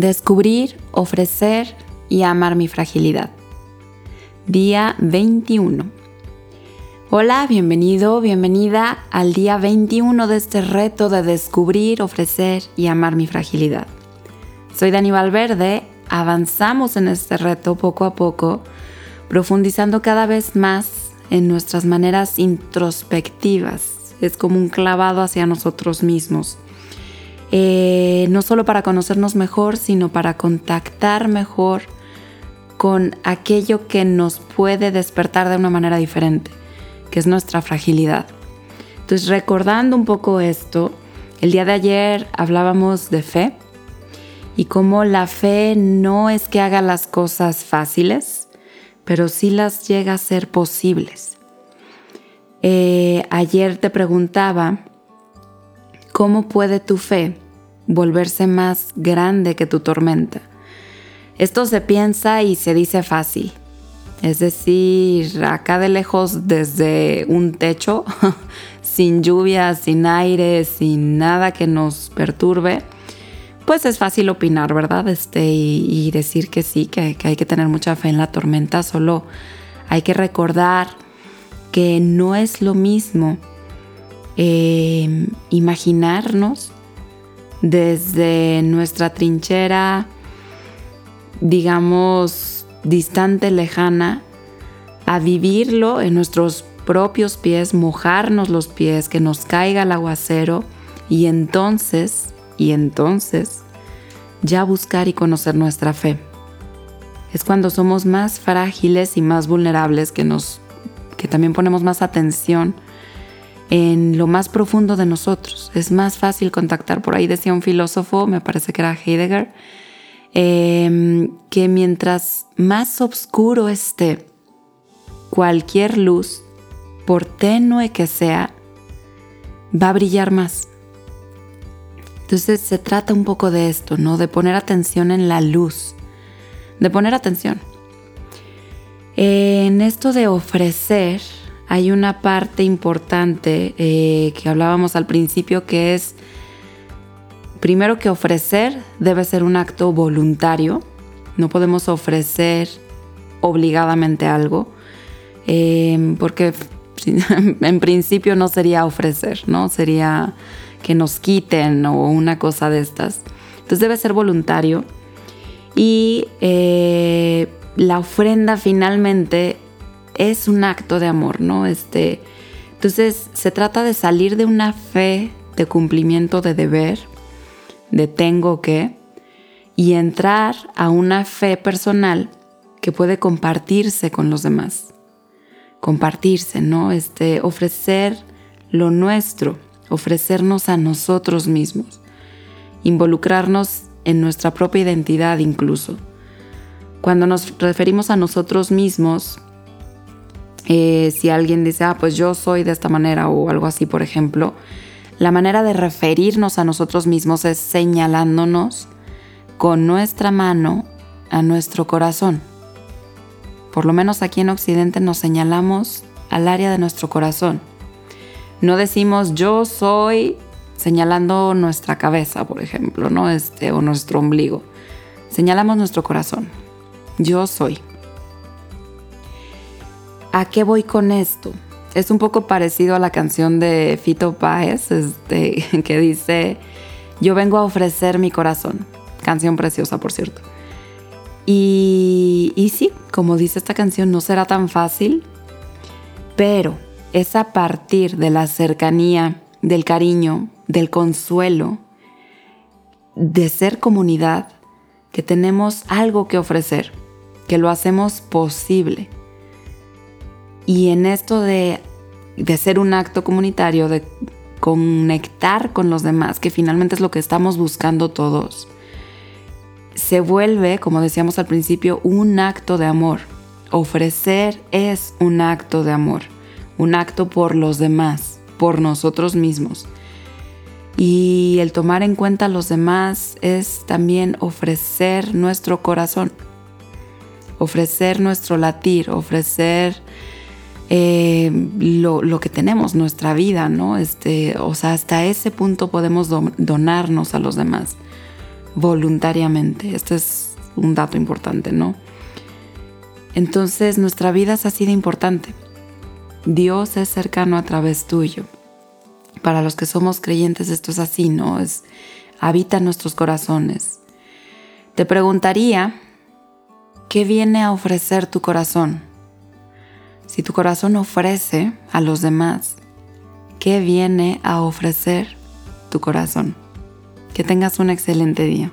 Descubrir, ofrecer y amar mi fragilidad. Día 21. Hola, bienvenido, bienvenida al día 21 de este reto de descubrir, ofrecer y amar mi fragilidad. Soy Dani Valverde, avanzamos en este reto poco a poco, profundizando cada vez más en nuestras maneras introspectivas. Es como un clavado hacia nosotros mismos eh, no solo para conocernos mejor, sino para contactar mejor con aquello que nos puede despertar de una manera diferente, que es nuestra fragilidad. Entonces, recordando un poco esto, el día de ayer hablábamos de fe y cómo la fe no es que haga las cosas fáciles, pero sí las llega a ser posibles. Eh, ayer te preguntaba ¿Cómo puede tu fe volverse más grande que tu tormenta? Esto se piensa y se dice fácil. Es decir, acá de lejos desde un techo, sin lluvia, sin aire, sin nada que nos perturbe, pues es fácil opinar, ¿verdad? Este, y, decir que sí, que, que hay que tener mucha fe en la tormenta, solo hay que recordar que no es lo mismo Em, imaginarnos desde nuestra trinchera, digamos, distante, lejana, a vivirlo en nuestros propios pies, mojarnos los pies, que nos caiga el aguacero y entonces, y entonces, ya buscar y conocer nuestra fe. Es cuando somos más frágiles y más vulnerables que nos que también ponemos más atención en lo más profundo de nosotros. Es más fácil contactar, por ahí decía un filósofo, me parece que era Heidegger, em, que mientras más oscuro esté cualquier luz, por tenue que sea, va a brillar más. Entonces se trata un poco de esto, ¿no? De poner atención en la luz, de poner atención. En esto de ofrecer, hay una parte importante eh, que hablábamos al principio que es, primero que ofrecer debe ser un acto voluntario, no podemos ofrecer obligadamente algo, em, porque en principio no sería ofrecer, ¿no? Sería que nos quiten o una cosa de estas. Entonces debe ser voluntario y eh, la ofrenda finalmente es un acto de amor, ¿no? Este, entonces se trata de salir de una fe de cumplimiento de deber, de tengo que, y entrar a una fe personal que puede compartirse con los demás. Compartirse, ¿no? Este, ofrecer lo nuestro, ofrecernos a nosotros mismos, involucrarnos en nuestra propia identidad incluso. Cuando nos referimos a nosotros mismos, eh, si alguien dice, ah, pues yo soy de esta manera o algo así, por ejemplo, la manera de referirnos a nosotros mismos es señalándonos con nuestra mano a nuestro corazón. Por lo menos aquí en Occidente nos señalamos al área de nuestro corazón. No decimos yo soy señalando nuestra cabeza, por ejemplo, ¿no? Este, o nuestro ombligo. Señalamos nuestro corazón. Yo soy. ¿A qué voy con esto? Es un poco parecido a la canción de Fito Páez, este, que dice, yo vengo a ofrecer mi corazón. Canción preciosa, por cierto. Y, y sí, como dice esta canción, no será tan fácil, pero es a partir de la cercanía, del cariño, del consuelo, de ser comunidad, que tenemos algo que ofrecer, que lo hacemos posible. Y en esto de, de ser un acto comunitario, de conectar con los demás, que finalmente es lo que estamos buscando todos, se vuelve, como decíamos al principio, un acto de amor. Ofrecer es un acto de amor, un acto por los demás, por nosotros mismos. Y el tomar en cuenta a los demás es también ofrecer nuestro corazón, ofrecer nuestro latir, ofrecer eh, lo, que tenemos, nuestra vida, ¿no? Este, o sea, hasta ese punto podemos donarnos a los demás. voluntariamente. Este es un dato importante, ¿no? Entonces nuestra vida es así de importante. Dios es cercano a través tuyo. Para los que somos creyentes esto es así, ¿no? Es, habita en nuestros corazones. Te preguntaría, ¿qué viene a ofrecer tu corazón? Si tu corazón ofrece a los demás, ¿qué viene a ofrecer tu corazón? Que tengas un excelente día.